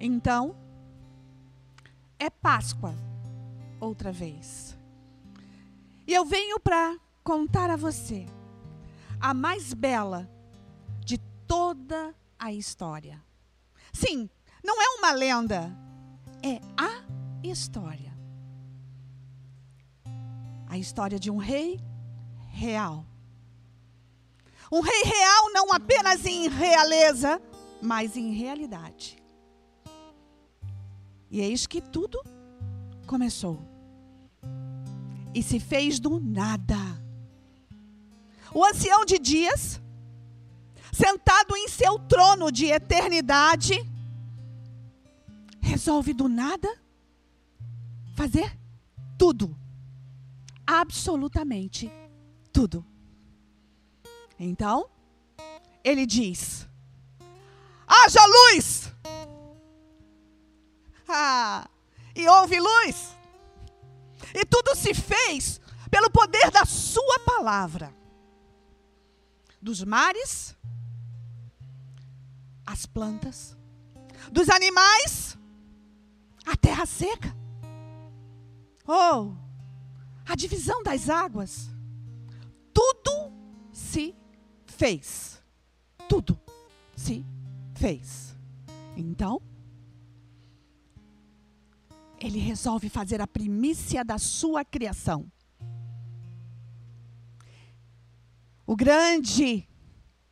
Então, é Páscoa outra vez. E eu venho para contar a você a mais bela de toda a história. Sim, não é uma lenda, é a história. A história de um rei real. Um rei real não apenas em realeza, mas em realidade. E eis que tudo começou. E se fez do nada. O ancião de dias, sentado em seu trono de eternidade, resolve do nada fazer tudo. Absolutamente tudo. Então, ele diz: haja luz! Ah, e houve luz. E tudo se fez pelo poder da Sua palavra. Dos mares, as plantas, dos animais, a terra seca. Oh, a divisão das águas. Tudo se fez. Tudo se fez. Então, ele resolve fazer a primícia da sua criação. O grande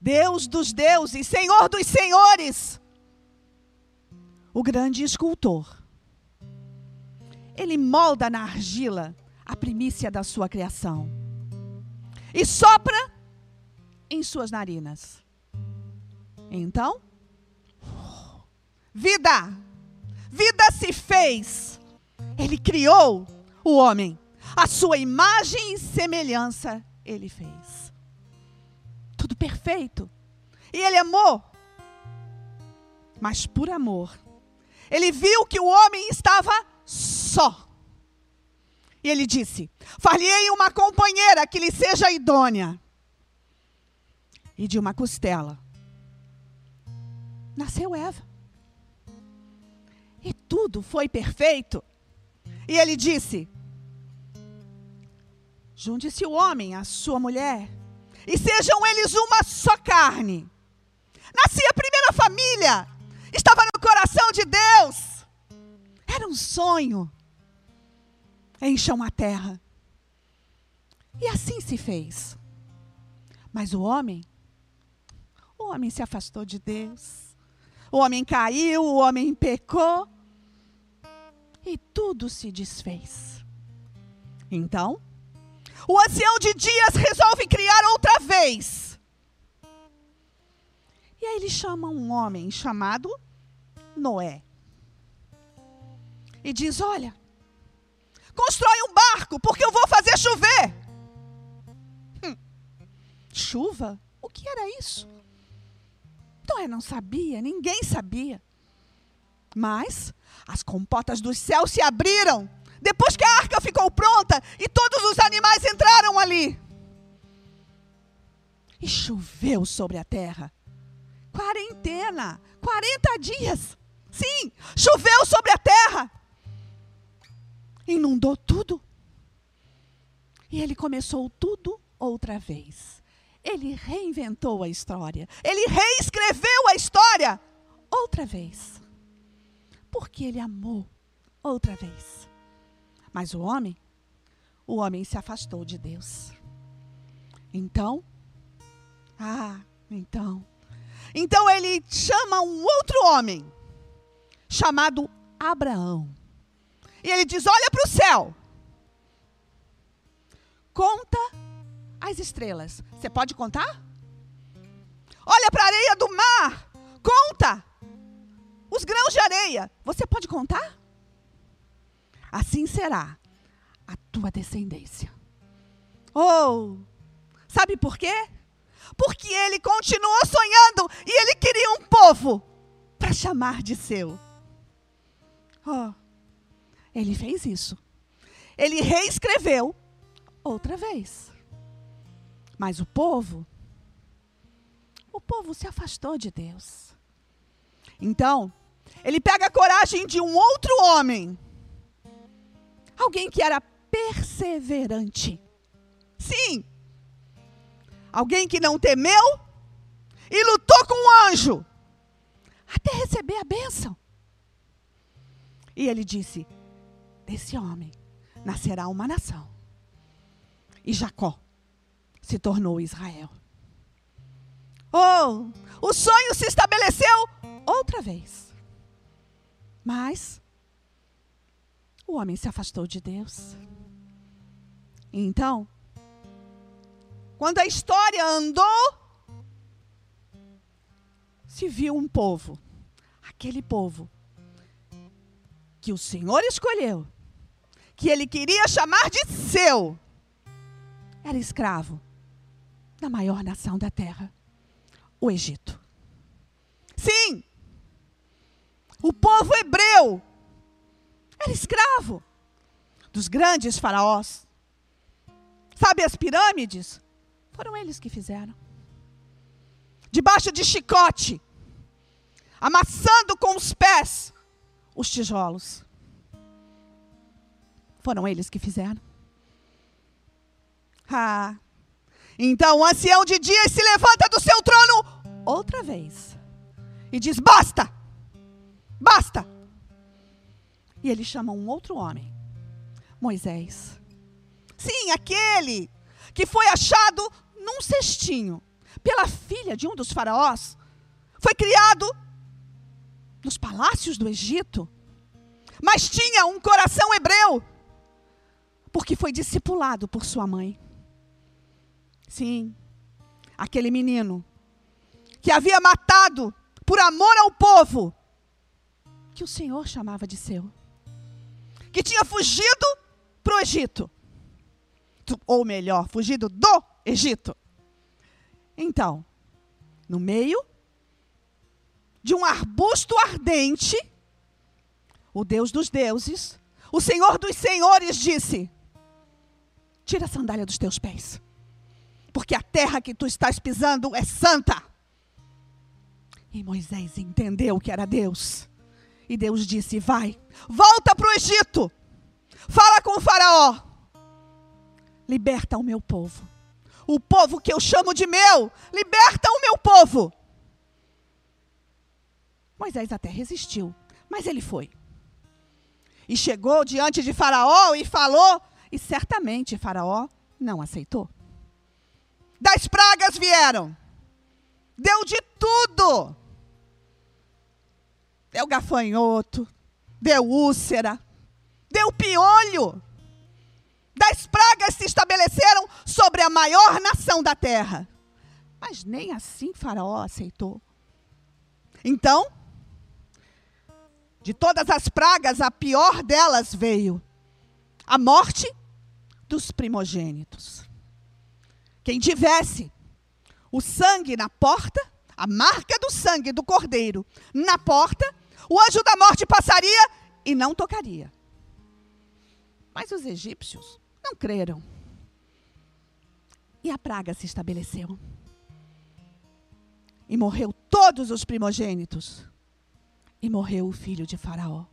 Deus dos deuses, Senhor dos senhores, o grande escultor. Ele molda na argila a primícia da sua criação e sopra em suas narinas. Então, vida, vida se fez. Ele criou o homem, a sua imagem e semelhança ele fez. Tudo perfeito. E ele amou. Mas por amor, ele viu que o homem estava só. E ele disse: Falhei uma companheira que lhe seja idônea. E de uma costela nasceu Eva. E tudo foi perfeito. E ele disse: Junte-se o homem à sua mulher, e sejam eles uma só carne. Nascia a primeira família, estava no coração de Deus. Era um sonho. Encham a terra. E assim se fez. Mas o homem, o homem se afastou de Deus. O homem caiu, o homem pecou. E tudo se desfez. Então, o ancião de dias resolve criar outra vez. E aí ele chama um homem chamado Noé. E diz: Olha, constrói um barco, porque eu vou fazer chover. Hum, chuva? O que era isso? Noé não sabia, ninguém sabia. Mas as compotas dos céus se abriram depois que a arca ficou pronta e todos os animais entraram ali. E choveu sobre a terra. Quarentena, 40 dias. Sim, choveu sobre a terra. Inundou tudo. E ele começou tudo outra vez. Ele reinventou a história. Ele reescreveu a história outra vez. Porque ele amou outra vez. Mas o homem, o homem se afastou de Deus. Então, ah, então. Então ele chama um outro homem, chamado Abraão. E ele diz: Olha para o céu. Conta as estrelas. Você pode contar? Olha para a areia do mar. Conta os grãos de areia. Você pode contar? Assim será a tua descendência. Oh, sabe por quê? Porque ele continuou sonhando e ele queria um povo para chamar de seu. Oh, ele fez isso. Ele reescreveu outra vez. Mas o povo, o povo se afastou de Deus. Então, ele pega a coragem de um outro homem, alguém que era perseverante. Sim, alguém que não temeu e lutou com o anjo até receber a bênção. E ele disse: Desse homem nascerá uma nação. E Jacó se tornou Israel. Oh, o sonho se estabeleceu outra vez. Mas o homem se afastou de Deus. Então, quando a história andou, se viu um povo, aquele povo que o Senhor escolheu, que ele queria chamar de seu, era escravo da maior nação da terra, o Egito. Sim, o povo hebreu era escravo dos grandes faraós. Sabe as pirâmides? Foram eles que fizeram. Debaixo de chicote, amassando com os pés os tijolos. Foram eles que fizeram. Ah. Então o ancião de dias se levanta do seu trono outra vez e diz: Basta! Basta! E ele chama um outro homem, Moisés. Sim, aquele que foi achado num cestinho pela filha de um dos faraós. Foi criado nos palácios do Egito, mas tinha um coração hebreu, porque foi discipulado por sua mãe. Sim, aquele menino que havia matado por amor ao povo que o Senhor chamava de seu, que tinha fugido para o Egito, ou melhor, fugido do Egito. Então, no meio de um arbusto ardente, o Deus dos deuses, o Senhor dos senhores disse: Tira a sandália dos teus pés, porque a terra que tu estás pisando é santa. E Moisés entendeu que era Deus. E Deus disse: Vai, volta para o Egito, fala com o Faraó, liberta o meu povo. O povo que eu chamo de meu, liberta o meu povo. Moisés até resistiu, mas ele foi. E chegou diante de Faraó e falou, e certamente Faraó não aceitou. Das pragas vieram, deu de tudo. Deu gafanhoto, deu úlcera, deu piolho. Das pragas se estabeleceram sobre a maior nação da terra. Mas nem assim Faraó aceitou. Então, de todas as pragas, a pior delas veio a morte dos primogênitos. Quem tivesse o sangue na porta, a marca do sangue do cordeiro na porta, o anjo da morte passaria e não tocaria. Mas os egípcios não creram. E a praga se estabeleceu. E morreu todos os primogênitos e morreu o filho de Faraó.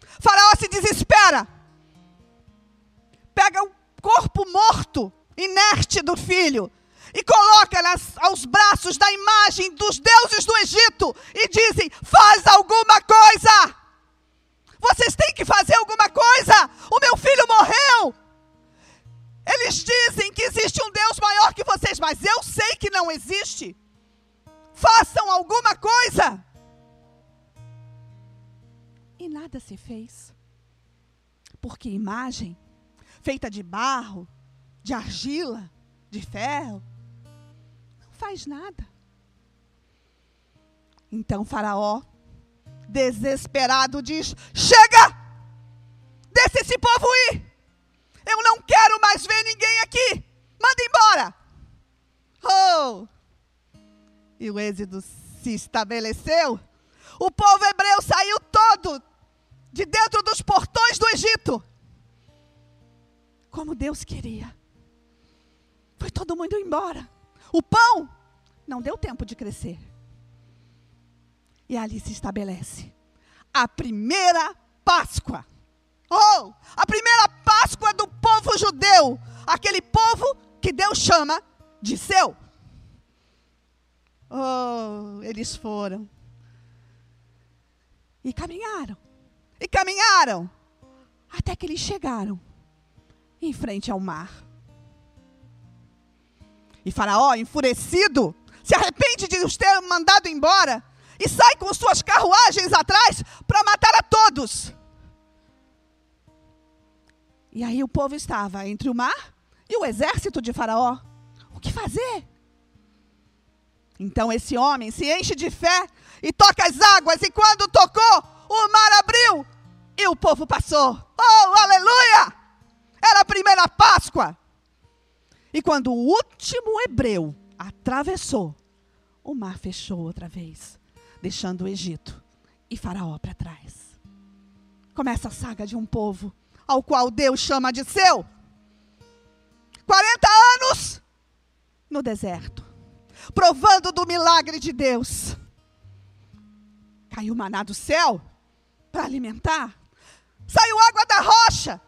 Faraó se desespera. Pega o corpo morto, inerte do filho, e coloca nas, aos braços da imagem dos deuses do Egito e dizem: Faz alguma coisa! Vocês têm que fazer alguma coisa! O meu filho morreu! Eles dizem que existe um Deus maior que vocês, mas eu sei que não existe. Façam alguma coisa! E nada se fez. Porque imagem feita de barro, de argila, de ferro, faz nada. Então Faraó, desesperado, diz: Chega! Deixa esse povo ir! Eu não quero mais ver ninguém aqui! Manda embora! Oh! E o êxodo se estabeleceu. O povo hebreu saiu todo de dentro dos portões do Egito. Como Deus queria. Foi todo mundo embora. O pão não deu tempo de crescer. E ali se estabelece a primeira Páscoa. Oh, a primeira Páscoa do povo judeu, aquele povo que Deus chama de seu. Oh, eles foram. E caminharam. E caminharam. Até que eles chegaram em frente ao mar. E Faraó, enfurecido, se arrepende de os ter mandado embora e sai com suas carruagens atrás para matar a todos. E aí o povo estava entre o mar e o exército de Faraó. O que fazer? Então esse homem se enche de fé e toca as águas, e quando tocou, o mar abriu e o povo passou. Oh, aleluia! Era a primeira Páscoa. E quando o último hebreu atravessou, o mar fechou outra vez, deixando o Egito e Faraó para trás. Começa a saga de um povo ao qual Deus chama de seu. 40 anos no deserto, provando do milagre de Deus. Caiu maná do céu para alimentar. Saiu água da rocha.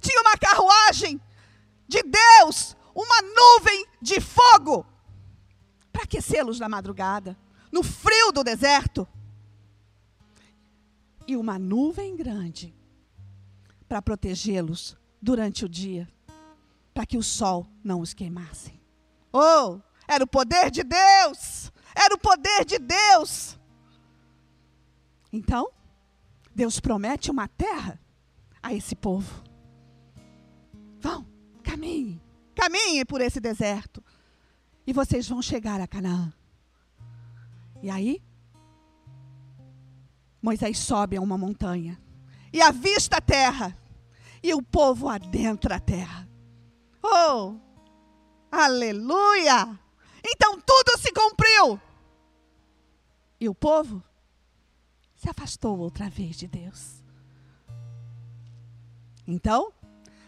Tinha uma carruagem de Deus, uma nuvem de fogo para aquecê-los na madrugada, no frio do deserto. E uma nuvem grande para protegê-los durante o dia, para que o sol não os queimasse. Oh, era o poder de Deus! Era o poder de Deus! Então, Deus promete uma terra a esse povo. Vão, caminhe, caminhe por esse deserto. E vocês vão chegar a Canaã. E aí, Moisés sobe a uma montanha e avista a terra, e o povo adentra a terra. Oh, aleluia! Então tudo se cumpriu. E o povo se afastou outra vez de Deus. Então,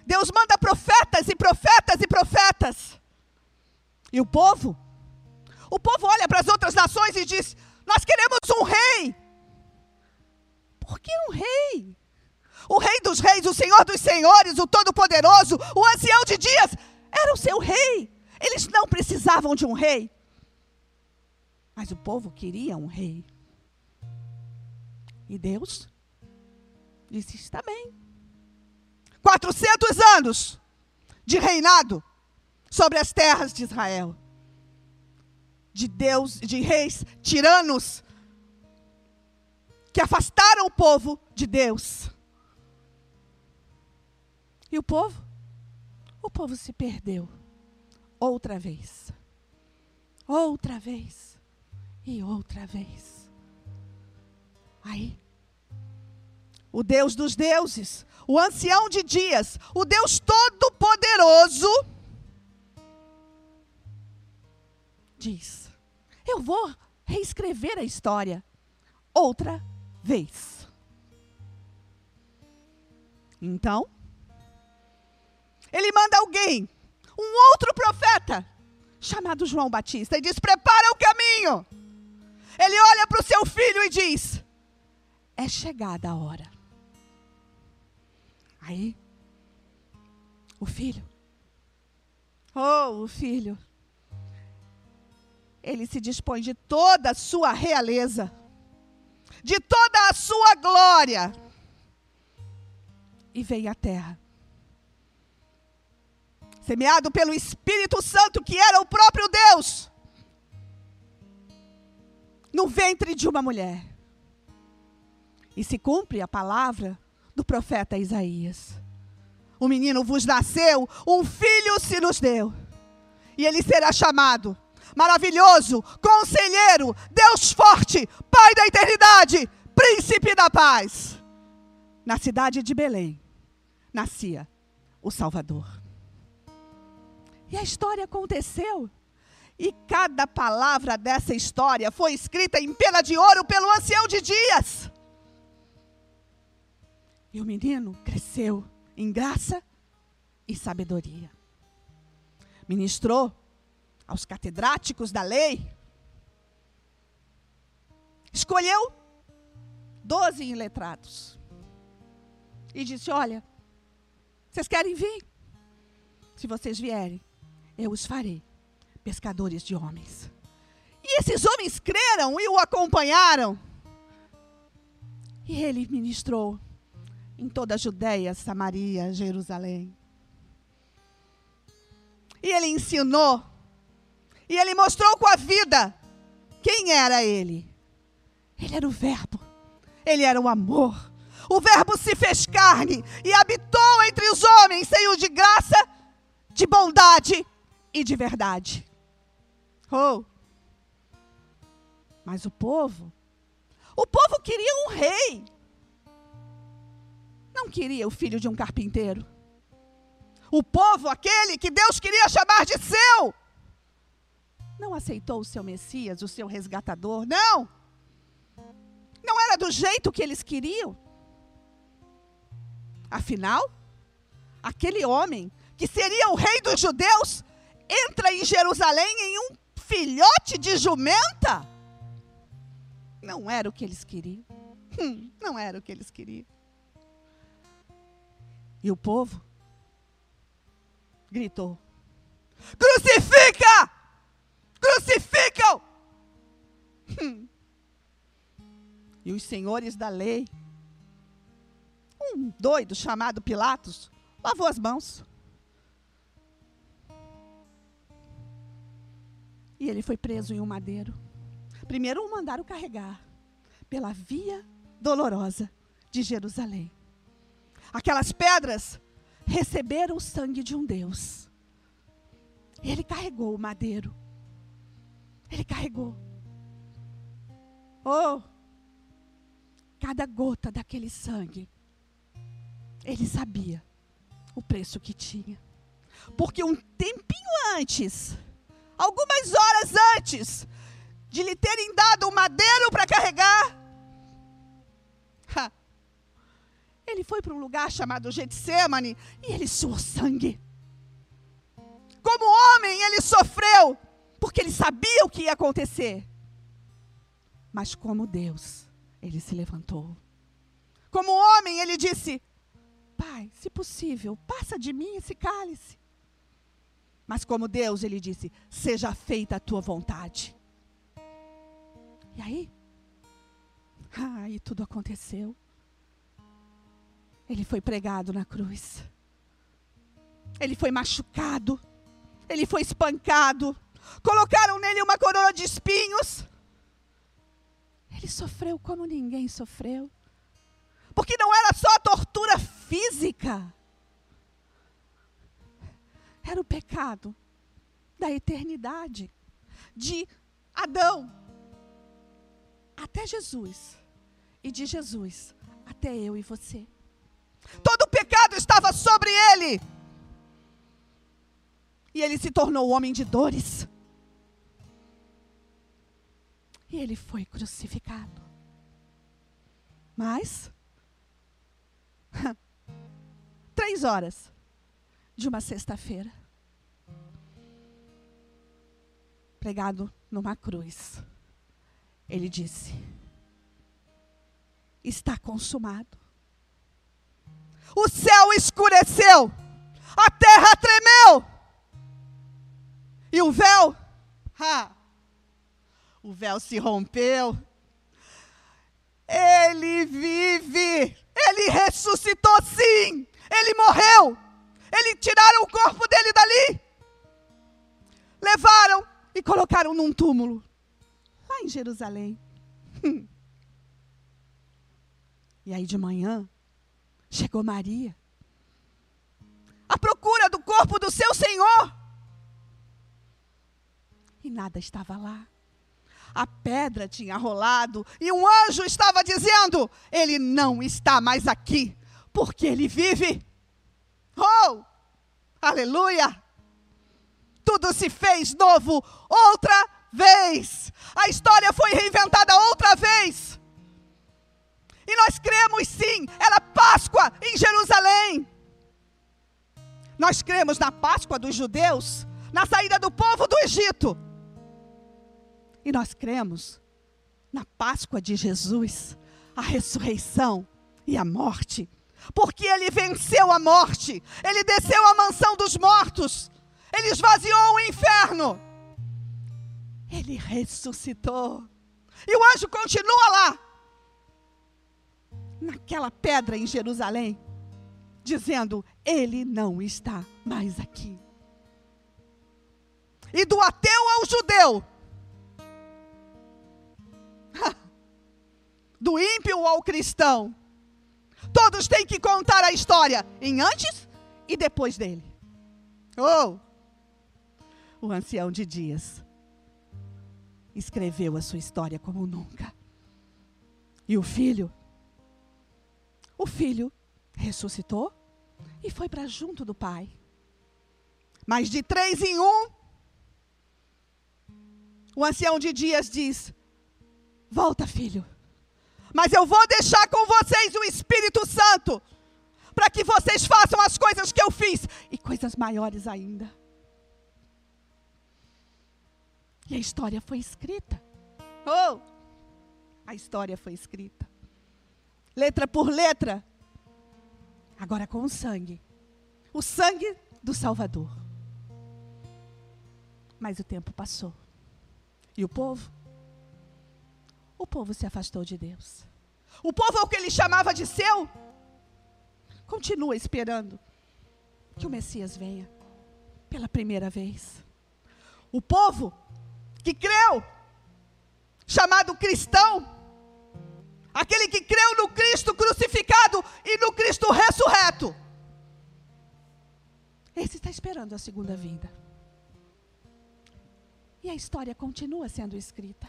Deus manda profetas e profetas e profetas. E o povo, o povo olha para as outras nações e diz: Nós queremos um rei. Por que um rei? O rei dos reis, o senhor dos senhores, o todo-poderoso, o ancião de dias, era o seu rei. Eles não precisavam de um rei. Mas o povo queria um rei. E Deus disse: está bem. 400 anos de reinado sobre as terras de Israel. De Deus, de reis tiranos que afastaram o povo de Deus. E o povo? O povo se perdeu. Outra vez. Outra vez. E outra vez. Aí, o Deus dos deuses, o ancião de dias, o Deus todo-poderoso, diz: Eu vou reescrever a história outra vez. Então, ele manda alguém, um outro profeta, chamado João Batista, e diz: Prepara o caminho. Ele olha para o seu filho e diz: É chegada a hora. Aí, o filho, oh, o filho, ele se dispõe de toda a sua realeza, de toda a sua glória, e veio à terra semeado pelo Espírito Santo, que era o próprio Deus, no ventre de uma mulher. E se cumpre a palavra do profeta Isaías. O menino vos nasceu, um filho se nos deu, e ele será chamado maravilhoso, conselheiro, Deus forte, Pai da eternidade, príncipe da paz. Na cidade de Belém nascia o Salvador. E a história aconteceu. E cada palavra dessa história foi escrita em pena de ouro pelo ancião de dias. E o menino cresceu em graça e sabedoria. Ministrou aos catedráticos da lei. Escolheu doze iletrados. E disse: Olha, vocês querem vir? Se vocês vierem, eu os farei pescadores de homens. E esses homens creram e o acompanharam. E ele ministrou em toda a Judéia, Samaria, Jerusalém. E ele ensinou. E ele mostrou com a vida quem era ele. Ele era o Verbo. Ele era o amor. O Verbo se fez carne e habitou entre os homens, cheio de graça, de bondade e de verdade. Oh! Mas o povo, o povo queria um rei. Não queria o filho de um carpinteiro. O povo, aquele que Deus queria chamar de seu, não aceitou o seu Messias, o seu resgatador, não. Não era do jeito que eles queriam. Afinal, aquele homem que seria o rei dos judeus entra em Jerusalém em um filhote de jumenta. Não era o que eles queriam. Hum, não era o que eles queriam. E o povo gritou: Crucifica! Crucificam! E os senhores da lei, um doido chamado Pilatos, lavou as mãos. E ele foi preso em um madeiro. Primeiro o mandaram carregar pela via dolorosa de Jerusalém. Aquelas pedras receberam o sangue de um Deus. Ele carregou o madeiro. Ele carregou. Oh! Cada gota daquele sangue. Ele sabia o preço que tinha. Porque um tempinho antes, algumas horas antes de lhe terem dado o madeiro para carregar, ele foi para um lugar chamado Getsemane e ele suou sangue. Como homem, ele sofreu, porque ele sabia o que ia acontecer. Mas como Deus, ele se levantou. Como homem, ele disse: Pai, se possível, passa de mim esse cálice. Mas como Deus, ele disse: Seja feita a tua vontade. E aí? Aí tudo aconteceu. Ele foi pregado na cruz. Ele foi machucado. Ele foi espancado. Colocaram nele uma coroa de espinhos. Ele sofreu como ninguém sofreu. Porque não era só a tortura física. Era o pecado da eternidade. De Adão até Jesus. E de Jesus até eu e você. Todo o pecado estava sobre ele. E ele se tornou homem de dores. E ele foi crucificado. Mas, três horas de uma sexta-feira, pregado numa cruz, ele disse: Está consumado. O céu escureceu, a terra tremeu, e o véu, ha, o véu se rompeu. Ele vive, ele ressuscitou sim, ele morreu, ele tiraram o corpo dele dali, levaram e colocaram num túmulo, lá em Jerusalém. E aí de manhã, chegou Maria, à procura do corpo do seu Senhor. E nada estava lá. A pedra tinha rolado e um anjo estava dizendo: Ele não está mais aqui, porque ele vive. Oh, aleluia! Tudo se fez novo outra vez. A história foi reinventada outra vez. E nós cremos sim, era Páscoa em Jerusalém. Nós cremos na Páscoa dos judeus, na saída do povo do Egito. E nós cremos na Páscoa de Jesus, a ressurreição e a morte. Porque ele venceu a morte, ele desceu à mansão dos mortos, ele esvaziou o inferno, ele ressuscitou. E o anjo continua lá, naquela pedra em Jerusalém, dizendo: Ele não está mais aqui. E do ateu ao judeu, do ímpio ao cristão, todos têm que contar a história em antes e depois dele. Oh! O ancião de dias escreveu a sua história como nunca. E o filho, o filho ressuscitou e foi para junto do pai. Mas de três em um, o ancião de dias diz: Volta, filho. Mas eu vou deixar com vocês o Espírito Santo, para que vocês façam as coisas que eu fiz e coisas maiores ainda. E a história foi escrita. Oh! A história foi escrita. Letra por letra. Agora com o sangue. O sangue do Salvador. Mas o tempo passou. E o povo? O povo se afastou de Deus. O povo, ao que ele chamava de seu, continua esperando que o Messias venha pela primeira vez. O povo que creu, chamado cristão, aquele que creu no Cristo crucificado e no Cristo ressurreto, esse está esperando a segunda vinda. E a história continua sendo escrita.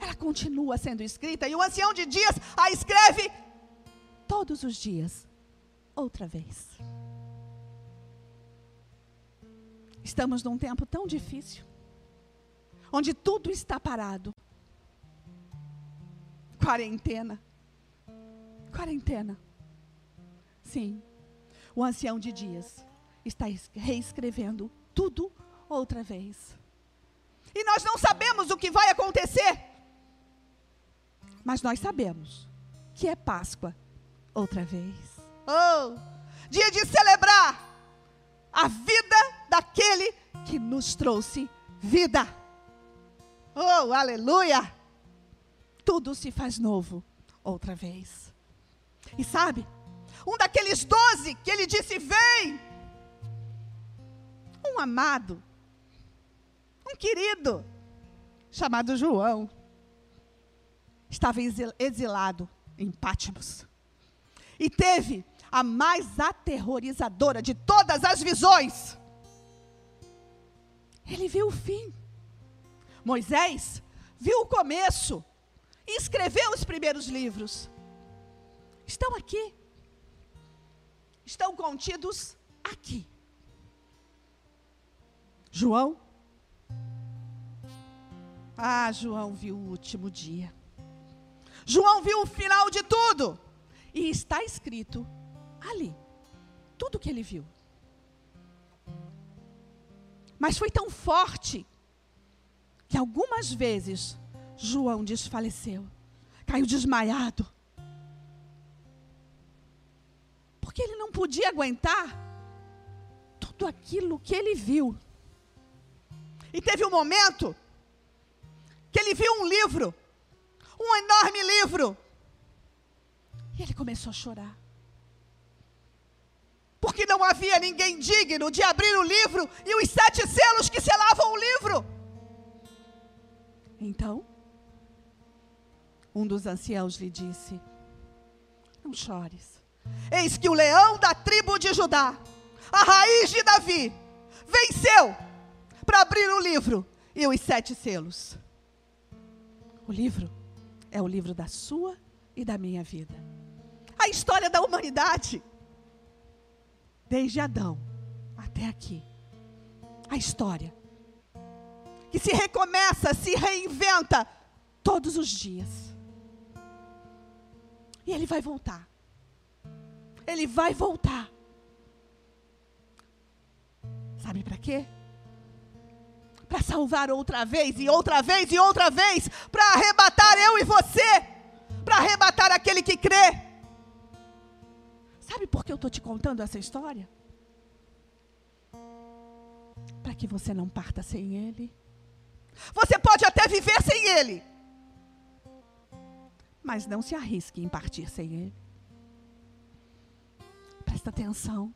Ela continua sendo escrita, e o ancião de dias a escreve todos os dias, outra vez. Estamos num tempo tão difícil, onde tudo está parado. Quarentena. Quarentena. Sim, o ancião de dias está reescrevendo tudo outra vez. E nós não sabemos o que vai acontecer, mas nós sabemos que é Páscoa outra vez. Oh, dia de celebrar a vida daquele que nos trouxe vida. Oh, aleluia! Tudo se faz novo outra vez. E sabe, um daqueles doze que ele disse: Vem, um amado, um querido, chamado João, estava exilado em Pátimos. E teve a mais aterrorizadora de todas as visões. Ele viu o fim. Moisés viu o começo e escreveu os primeiros livros. Estão aqui. Estão contidos aqui. João. Ah, João viu o último dia. João viu o final de tudo. E está escrito ali. Tudo que ele viu. Mas foi tão forte que algumas vezes João desfaleceu, caiu desmaiado. Porque ele não podia aguentar tudo aquilo que ele viu. E teve um momento que ele viu um livro, um enorme livro, e ele começou a chorar porque não havia ninguém digno de abrir o livro e os sete selos que selavam o livro. Então, um dos anciãos lhe disse: Não chores. Eis que o leão da tribo de Judá, a raiz de Davi, venceu para abrir o livro e os sete selos. O livro é o livro da sua e da minha vida. A história da humanidade desde Adão até aqui. A história que se recomeça, se reinventa todos os dias. E ele vai voltar. Ele vai voltar. Sabe para quê? Para salvar outra vez e outra vez e outra vez, para arrebatar eu e você para arrebatar aquele que crê. Sabe por que eu estou te contando essa história? Para que você não parta sem Ele. Você pode até viver sem Ele, mas não se arrisque em partir sem Ele. Presta atenção.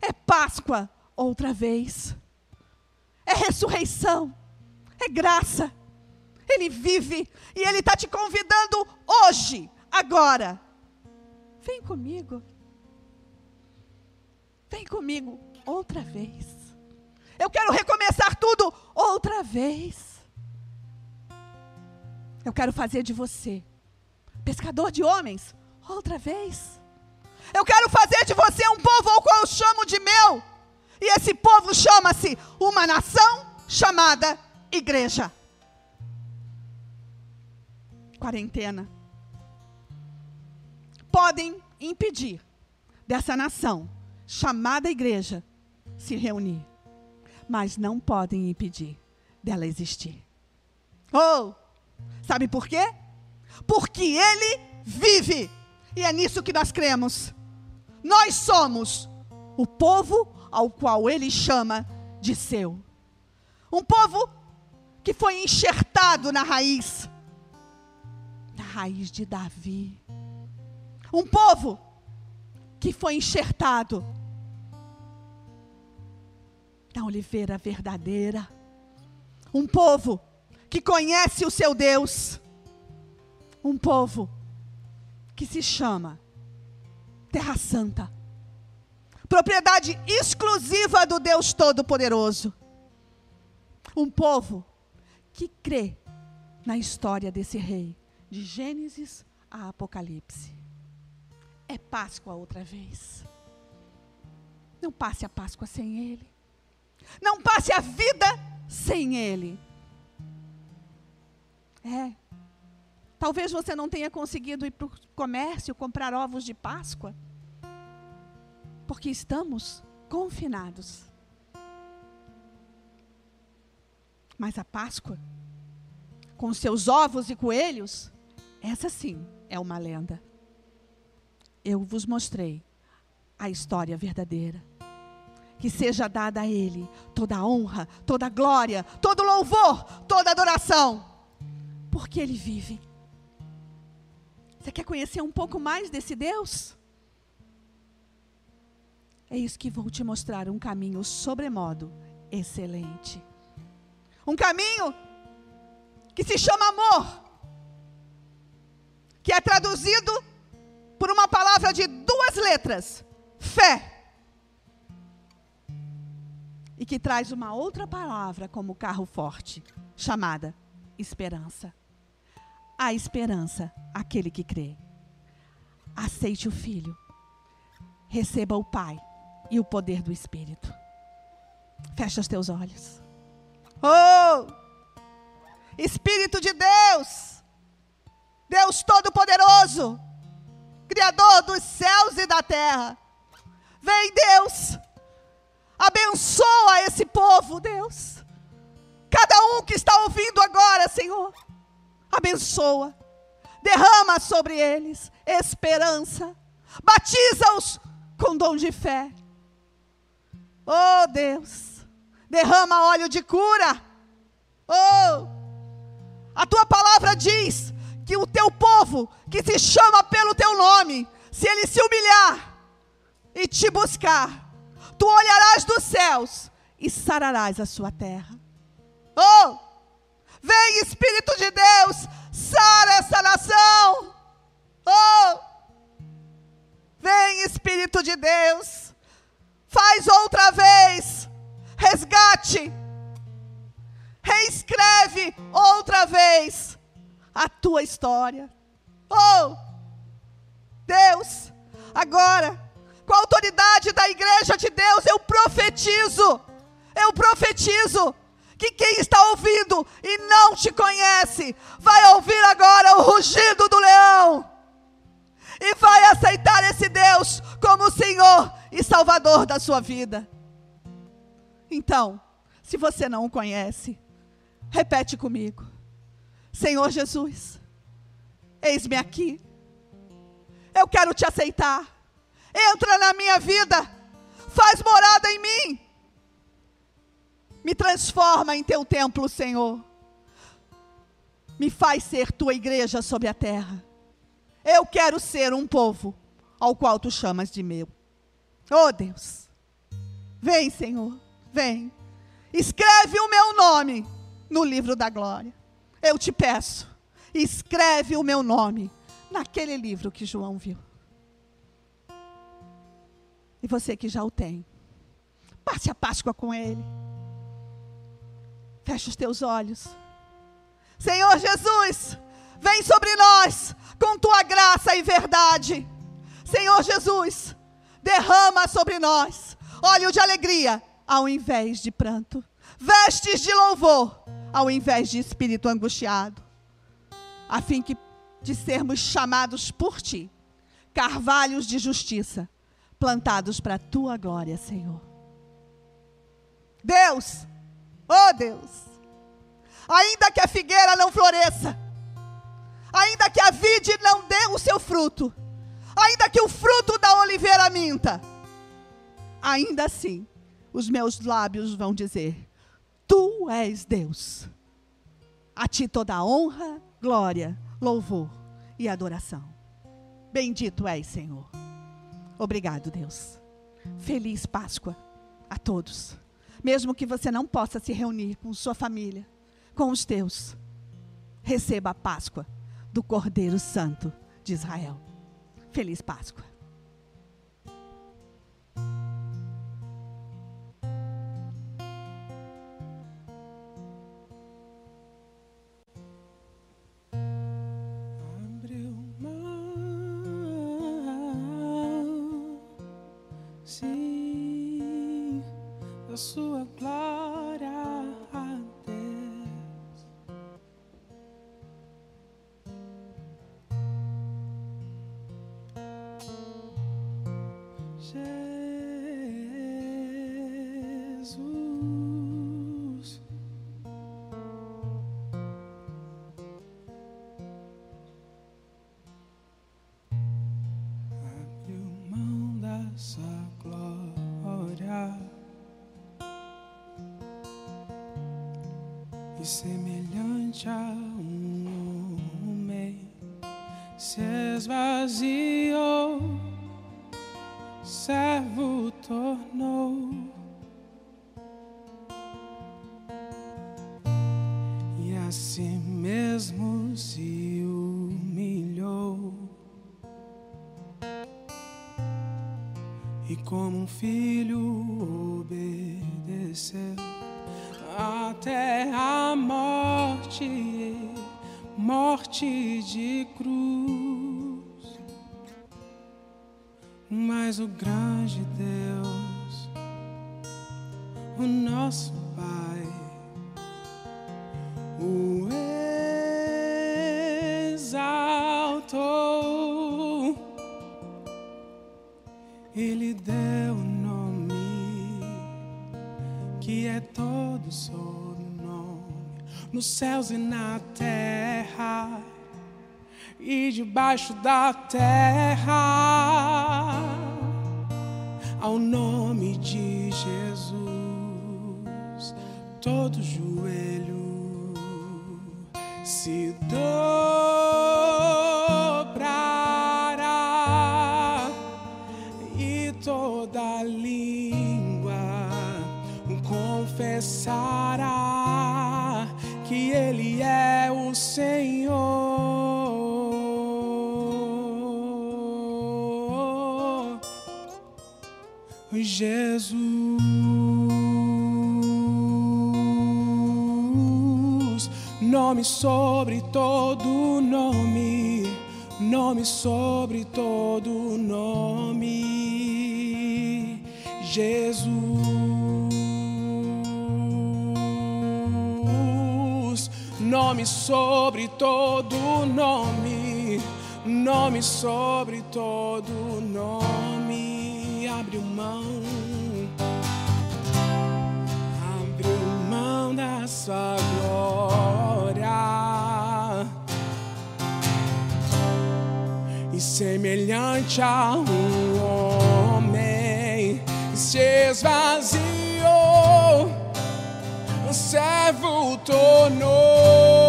É Páscoa outra vez. É ressurreição. É graça. Ele vive e Ele está te convidando hoje, agora. Vem comigo. Vem comigo outra vez. Eu quero recomeçar tudo outra vez. Eu quero fazer de você pescador de homens outra vez. Eu quero fazer de você um povo ao qual eu chamo de meu. E esse povo chama-se uma nação chamada igreja. Quarentena. Podem impedir dessa nação chamada igreja se reunir, mas não podem impedir dela existir. Oh, sabe por quê? Porque ele vive. E é nisso que nós cremos. Nós somos o povo ao qual ele chama de seu. Um povo que foi enxertado na raiz, na raiz de Davi. Um povo que foi enxertado na oliveira verdadeira. Um povo que conhece o seu Deus. Um povo que se chama Terra Santa. Propriedade exclusiva do Deus Todo-Poderoso. Um povo que crê na história desse rei, de Gênesis a Apocalipse. É Páscoa outra vez. Não passe a Páscoa sem Ele. Não passe a vida sem Ele. É. Talvez você não tenha conseguido ir para o comércio comprar ovos de Páscoa, porque estamos confinados. Mas a Páscoa, com seus ovos e coelhos, essa sim é uma lenda. Eu vos mostrei a história verdadeira que seja dada a Ele toda a honra, toda a glória, todo louvor, toda adoração, porque Ele vive. Você quer conhecer um pouco mais desse Deus? É isso que vou te mostrar um caminho sobremodo excelente. Um caminho que se chama amor, que é traduzido por uma palavra de duas letras: fé e que traz uma outra palavra como carro forte, chamada esperança. A esperança, aquele que crê. Aceite o Filho, receba o Pai e o poder do Espírito. Fecha os teus olhos. Oh! Espírito de Deus, Deus Todo-Poderoso, Criador dos céus e da terra. Vem, Deus Abençoa esse povo, Deus. Cada um que está ouvindo agora, Senhor. Abençoa. Derrama sobre eles esperança. Batiza-os com dom de fé. Oh, Deus. Derrama óleo de cura. Oh. A tua palavra diz que o teu povo, que se chama pelo teu nome, se ele se humilhar e te buscar, tu olharás dos céus e sararás a sua terra. A tua história. Oh, Deus, agora com a autoridade da igreja de Deus, eu profetizo, eu profetizo que quem está ouvindo e não te conhece, vai ouvir agora o rugido do leão e vai aceitar esse Deus como Senhor e Salvador da sua vida. Então, se você não o conhece, repete comigo: Senhor Jesus, Eis-me aqui. Eu quero te aceitar. Entra na minha vida. Faz morada em mim. Me transforma em teu templo, Senhor. Me faz ser tua igreja sobre a terra. Eu quero ser um povo ao qual tu chamas de meu. Oh Deus, vem, Senhor, vem. Escreve o meu nome no livro da glória. Eu te peço, escreve o meu nome naquele livro que João viu. E você que já o tem, passe a Páscoa com ele. Feche os teus olhos. Senhor Jesus, vem sobre nós com tua graça e verdade. Senhor Jesus, derrama sobre nós óleo de alegria ao invés de pranto, vestes de louvor ao invés de espírito angustiado, a fim que de sermos chamados por ti, carvalhos de justiça, plantados para a tua glória, Senhor. Deus, Oh Deus, ainda que a figueira não floresça, ainda que a vide não dê o seu fruto, ainda que o fruto da oliveira minta, ainda assim os meus lábios vão dizer: Tu és Deus. A ti toda honra, glória, louvor e adoração. Bendito és, Senhor. Obrigado, Deus. Feliz Páscoa a todos mesmo que você não possa se reunir com sua família, com os teus, receba a Páscoa do Cordeiro Santo de Israel. Feliz Páscoa. Tornou. E assim mesmo se humilhou, e como um filho obedeceu até a morte, morte de cruz. Mas o grande Deus, o nosso Pai, o exaltou, Ele deu que é todo sobrenome nos céus e na terra e debaixo da terra ao nome de Jesus todo joelho se dobrará e toda língua confessará Jesus, nome sobre todo nome, nome sobre todo nome, Jesus. nome sobre todo nome, nome sobre todo nome abriu mão, abriu mão da sua glória. E semelhante a um homem se esvaziou, o servo tornou.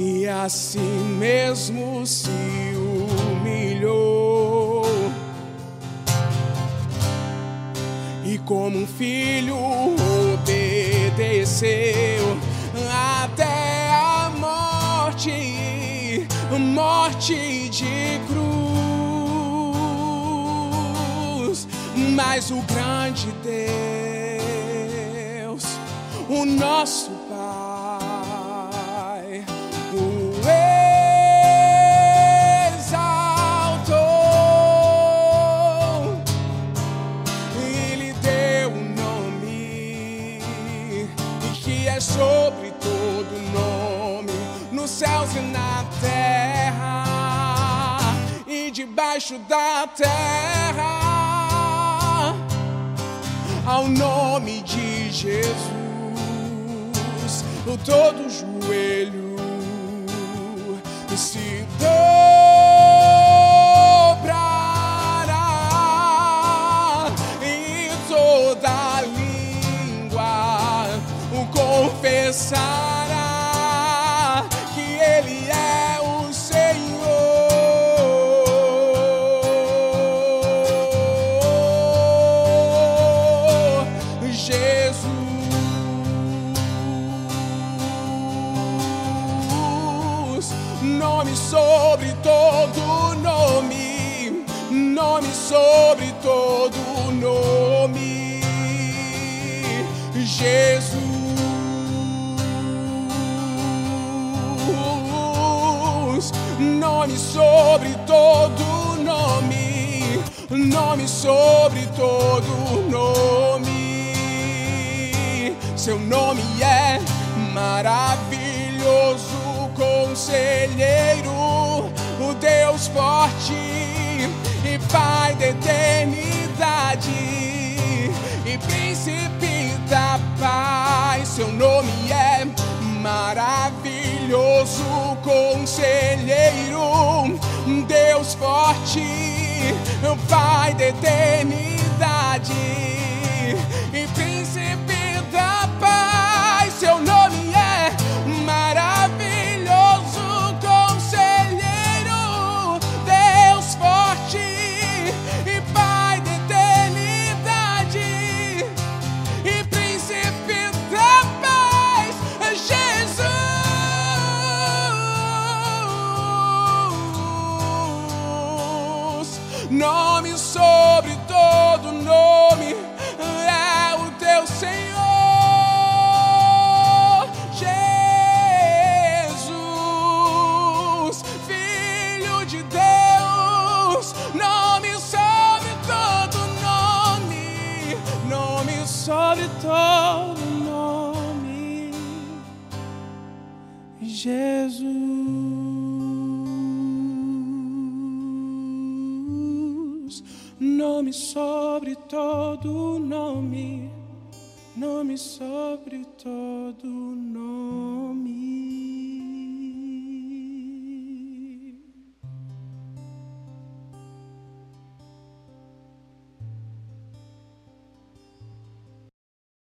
e assim mesmo se humilhou. E como um filho obedeceu até a morte, morte de cruz. Mas o grande Deus, o nosso embaixo da terra, ao nome de Jesus, todo joelho